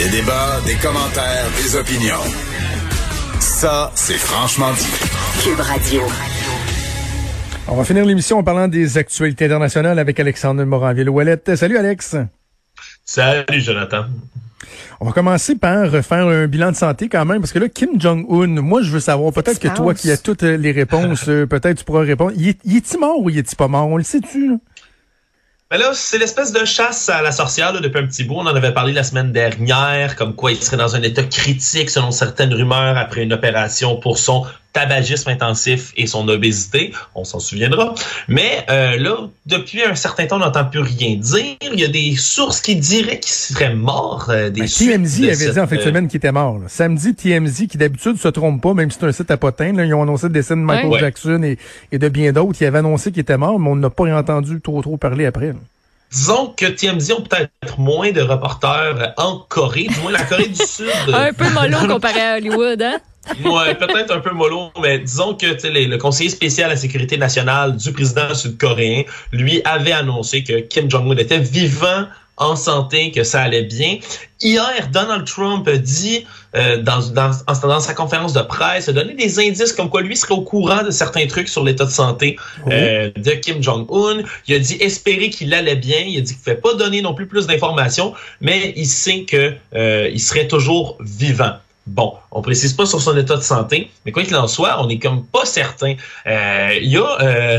Des débats, des commentaires, des opinions. Ça, c'est franchement dit. Cube Radio. On va finir l'émission en parlant des actualités internationales avec Alexandre Moranville-Ouellette. Salut Alex. Salut Jonathan. On va commencer par faire un bilan de santé quand même, parce que là, Kim Jong-un, moi je veux savoir, peut-être que toi qui as toutes les réponses, euh, peut-être tu pourras répondre. Il est-il mort ou il est-il pas mort? On le sait-tu? Ben là, c'est l'espèce de chasse à la sorcière là, depuis un petit bout. On en avait parlé la semaine dernière, comme quoi il serait dans un état critique selon certaines rumeurs après une opération pour son tabagisme intensif et son obésité. On s'en souviendra. Mais euh, là, depuis un certain temps, on n'entend plus rien dire. Il y a des sources qui diraient qu'il serait mort. Euh, des ben, TMZ avait dit en fin de euh, semaine qu'il était mort. Samedi, TMZ, qui d'habitude se trompe pas, même si c'est un site à potin, là, ils ont annoncé le décès de Michael Jackson et, et, de bien d'autres. Ils avaient annoncé qu'il était mort, mais on n'a pas entendu trop trop parler après. Disons que TMZ ont peut-être moins de reporters en Corée, du moins la Corée du Sud. un peu mollo comparé à Hollywood, hein? Ouais, peut-être un peu mollo, mais disons que le conseiller spécial à la sécurité nationale du président sud-coréen, lui, avait annoncé que Kim Jong-un était vivant en santé, que ça allait bien. Hier, Donald Trump a dit euh, dans, dans, dans, sa conférence de presse, a donné des indices comme quoi lui serait au courant de certains trucs sur l'état de santé euh, de Kim Jong-un. Il a dit espérer qu'il allait bien. Il a dit qu'il ne pouvait pas donner non plus plus d'informations, mais il sait que euh, il serait toujours vivant. Bon, on précise pas sur son état de santé, mais quoi qu'il en soit, on est comme pas certain. Euh, il y a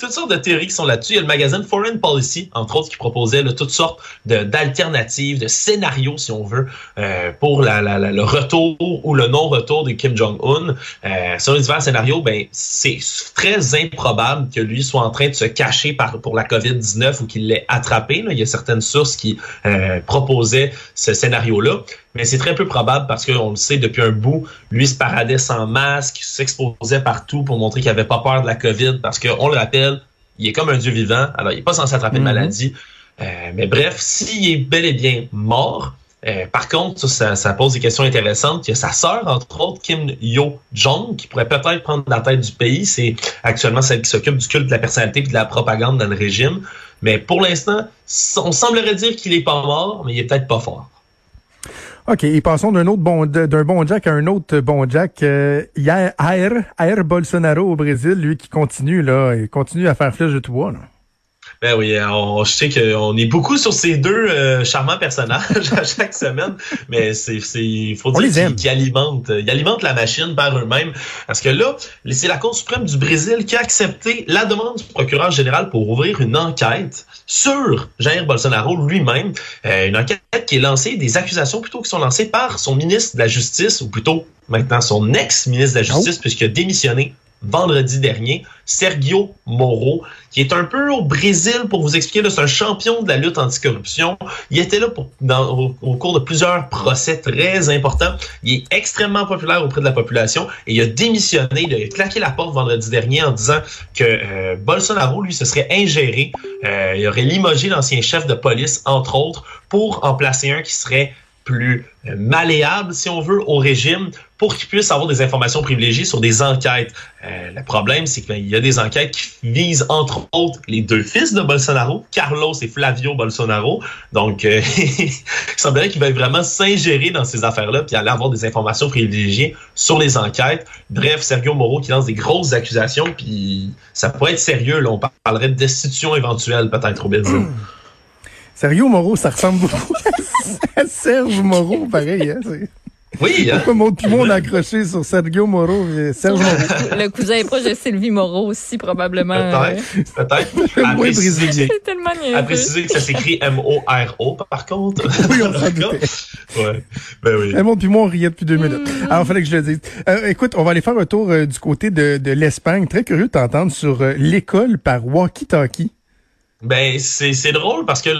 toutes sortes de théories qui sont là-dessus. Il y a le magazine Foreign Policy, entre autres, qui proposait toutes sortes d'alternatives, de, scénarios, si on veut, euh, pour le retour ou le non-retour de Kim Jong-un. Euh, sur les divers scénarios, ben, c'est très improbable que lui soit en train de se cacher pour la COVID-19 ou qu'il l'ait attrapé. Là. Il y a certaines sources qui euh, proposaient ce scénario-là. Mais c'est très peu probable parce qu'on le sait depuis un bout, lui se paradait sans masque, s'exposait partout pour montrer qu'il avait pas peur de la COVID parce qu'on le rappelle, il est comme un dieu vivant, alors il est pas censé attraper de mhm. maladie. Euh, mais bref, s'il est bel et bien mort, euh, par contre, ça, ça, pose des questions intéressantes. Il y a sa sœur, entre autres, Kim Yo-jong, qui pourrait peut-être prendre la tête du pays. C'est actuellement celle qui s'occupe du culte de la personnalité et de la propagande dans le régime. Mais pour l'instant, on semblerait dire qu'il est pas mort, mais il est peut-être pas fort. OK, et passons d'un autre bon d'un bon Jack à un autre bon Jack. Euh, hier, Air, Bolsonaro au Brésil, lui qui continue là, il continue à faire flèche de tout bois. Là. Ben oui, on, je sais qu'on est beaucoup sur ces deux euh, charmants personnages à chaque semaine, mais c'est, c'est, faut dire qu'ils alimentent, ils alimentent la machine par eux-mêmes. Parce que là, c'est la Cour suprême du Brésil qui a accepté la demande du procureur général pour ouvrir une enquête sur Jair Bolsonaro lui-même, euh, une enquête qui est lancée, des accusations plutôt qui sont lancées par son ministre de la Justice, ou plutôt maintenant son ex-ministre de la Justice, oh. puisqu'il a démissionné vendredi dernier, Sergio Moro, qui est un peu au Brésil pour vous expliquer, c'est un champion de la lutte anticorruption. Il était là au, cours de plusieurs procès très importants. Il est extrêmement populaire auprès de la population et il a démissionné, il a claqué la porte vendredi dernier en disant que euh, Bolsonaro, lui, se serait ingéré. Euh, il aurait limogé l'ancien chef de police, entre autres, pour en placer un qui serait plus malléable, si on veut, au régime pour qu'il puisse avoir des informations privilégiées sur des enquêtes. Euh, le problème, c'est qu'il y a des enquêtes qui visent, entre autres, les deux fils de Bolsonaro, Carlos et Flavio Bolsonaro. Donc, euh, il semblerait qu'il veuille vraiment s'ingérer dans ces affaires-là puis aller avoir des informations privilégiées sur les enquêtes. Bref, Sergio Moro qui lance des grosses accusations, puis ça pourrait être sérieux. Là, on parlerait de destitution éventuelle, peut-être, au. Sergio Moreau, ça ressemble beaucoup Serge Moreau, pareil. Hein, oui. Hein? Pourquoi le monde a accroché sur Sergio Moreau et Serge Moreau? Le cousin est proche de Sylvie Moreau aussi, probablement. Peut-être. Peut-être. À, préciser, c'est tellement à préciser que ça s'écrit M-O-R-O, par contre. Oui, on s'en doutait. Ouais. Ben oui. Et puis moi, on riait depuis deux minutes. Alors, mm. Alors, fallait que je le dise. Euh, écoute, on va aller faire un tour euh, du côté de, de l'Espagne. Très curieux de t'entendre sur euh, l'école par walkie-talkie. Ben c'est drôle parce que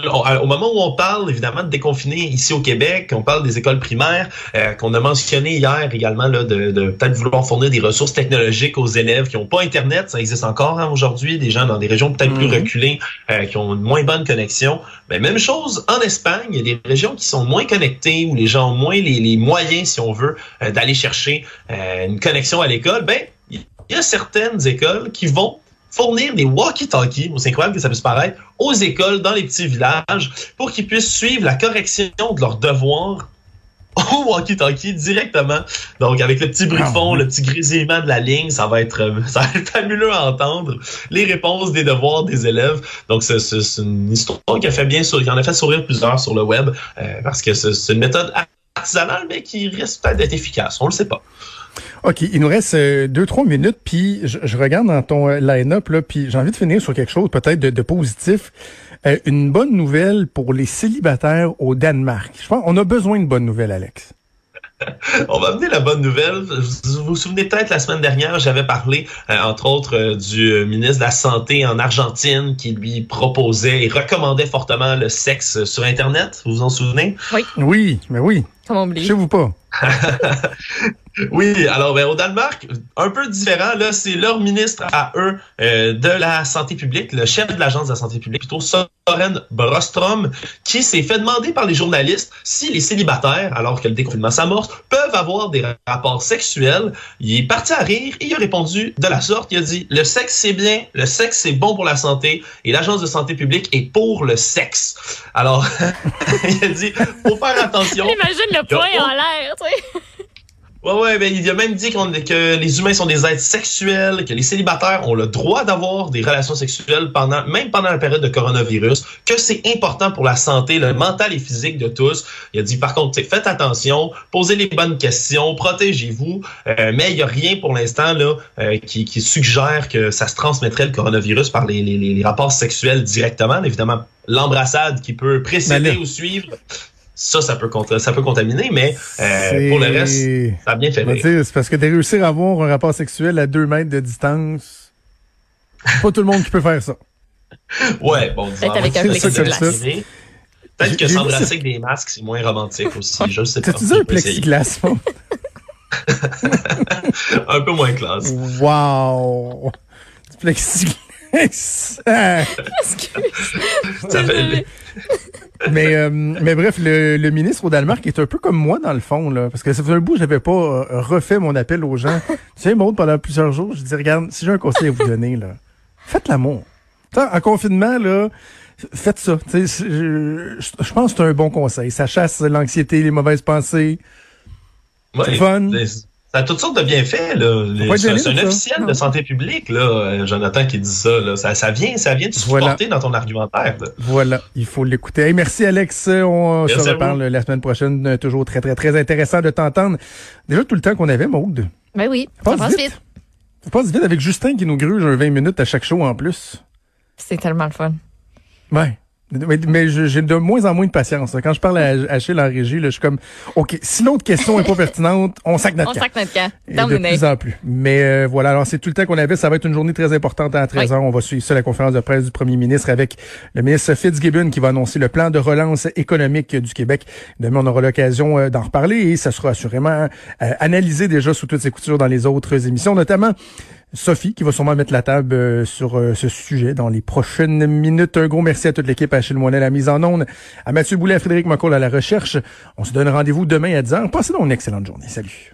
au moment où on parle évidemment de déconfiner ici au Québec, on parle des écoles primaires, euh, qu'on a mentionné hier également là, de, de peut-être vouloir fournir des ressources technologiques aux élèves qui n'ont pas internet, ça existe encore hein, aujourd'hui, des gens dans des régions peut-être plus mhm. reculées euh, qui ont une moins bonne connexion. Ben, même chose en Espagne, il y a des régions qui sont moins connectées où les gens ont moins les, les moyens, si on veut, euh, d'aller chercher une connexion à l'école. Ben il y a certaines écoles qui vont fournir des walkie-talkies, c'est incroyable que ça puisse paraître, aux écoles dans les petits villages pour qu'ils puissent suivre la correction de leurs devoirs au walkie-talkie directement. Donc, avec le petit bruit fond, le petit grésillement de la ligne, ça va être, euh, ça va être fabuleux à entendre. Les réponses des devoirs des élèves. Donc, c'est une histoire qui a fait bien, qui en a fait sourire plusieurs sur le web, euh, parce que c'est une méthode artisanale, mais qui risque peut-être d'être efficace. On le sait pas. OK, il nous reste euh, deux, trois minutes, puis je, regarde dans ton euh, line-up, là, puis j'ai envie de finir sur quelque chose peut-être de, positif. Euh, une bonne nouvelle pour les célibataires au Danemark. Je pense qu'on a besoin de bonnes nouvelles, Alex. On va amener la bonne nouvelle. Vous vous souvenez peut-être la semaine dernière, j'avais parlé, entre autres, du ministre de la Santé en Argentine qui lui proposait et recommandait fortement le sexe sur Internet. Vous vous en souvenez? Oui. Oui, mais oui. Comment oublier? Je vous pas. Oui, alors ben, au Danemark, un peu différent, là, c'est leur ministre à eux euh, de la santé publique, le chef de l'agence de la santé publique, plutôt Soren Brostrom, qui s'est fait demander par les journalistes si les célibataires, alors que le déconfinement s'amorce, peuvent avoir des rapports sexuels. Il est parti à rire et il a répondu de la sorte, il a dit le sexe c'est bien, le sexe c'est bon pour la santé et l'agence de santé publique est pour le sexe. Alors, il a dit faut faire attention. Imagine le point en l'air, tu sais. Ouais, ouais, ben, il a même dit que les humains sont des êtres sexuels, que les célibataires ont le droit d'avoir des relations sexuelles pendant, même pendant la période de coronavirus, que c'est important pour la santé, le mental et physique de tous. Il a dit, par contre, faites attention, posez les bonnes questions, protégez-vous, euh, mais il n'y a rien pour l'instant là euh, qui, qui, suggère que ça se transmettrait le coronavirus par les, les, les rapports sexuels directement. Évidemment, l'embrassade qui peut précéder ou suivre, ça, ça peut, ça peut contaminer, mais euh, pour le reste, ça a bien fait C'est parce que de réussir à avoir un rapport sexuel à deux mètres de distance, pas tout le monde qui peut faire ça. Ouais, bon, Peut-être avec un plexiglas. Peut-être que s'embrasser avec des masques, c'est moins romantique aussi. Je sais pas. T'as-tu un plexiglas, Un peu moins classe. Wow! Du plexiglas. mais, euh, mais bref, le, le, ministre au Danemark est un peu comme moi dans le fond, là, parce que ça faisait un bout, j'avais pas euh, refait mon appel aux gens. tu sais, Maud, pendant plusieurs jours, je dis, regarde, si j'ai un conseil à vous donner, là, faites l'amour. En confinement, là, faites ça. Je, je, pense que c'est un bon conseil. Ça chasse l'anxiété, les mauvaises pensées. c'est fun. Ça a toutes sortes de bienfaits. Là. C'est un officiel de santé publique, là, euh, Jonathan, qui dit ça, là. Ça, ça vient, ça vient de supporter dans ton argumentaire. Voilà, il faut l'écouter. merci Alex, on se reparle la semaine prochaine. Toujours très, très, très intéressant de t'entendre. Déjà tout le temps qu'on avait, Maude. Ben oui, ça passe, vite. Ça passe vite avec Justin qui nous gruge un 20 minutes à chaque show en plus. C'est tellement le fun. Ouais. Mais, j'ai de moins en moins de patience. Quand je parle à Achille en régie, là, je suis comme, OK, si l'autre question est pas pertinente, on sac notre camp. On sac notre camp. de plus en plus. Mais euh, voilà, alors c'est tout le temps qu'on avait. Ça va être une journée très importante à 13h. On va suivre ça, la conférence de presse du premier ministre avec le ministre Fitzgibbon qui va annoncer le plan de relance économique du Québec. Demain, on aura l'occasion euh, d'en reparler et ça sera assurément euh, analysé déjà sous toutes ses coutures dans les autres émissions, notamment Sophie qui va sûrement mettre la table euh, sur euh, ce sujet dans les prochaines minutes. Un gros merci à toute l'équipe, à Achille Moinet à la mise en onde, à Mathieu Boulet, à Frédéric Mocoll à la recherche. On se donne rendez-vous demain à 10h. Passez donc une excellente journée. Salut.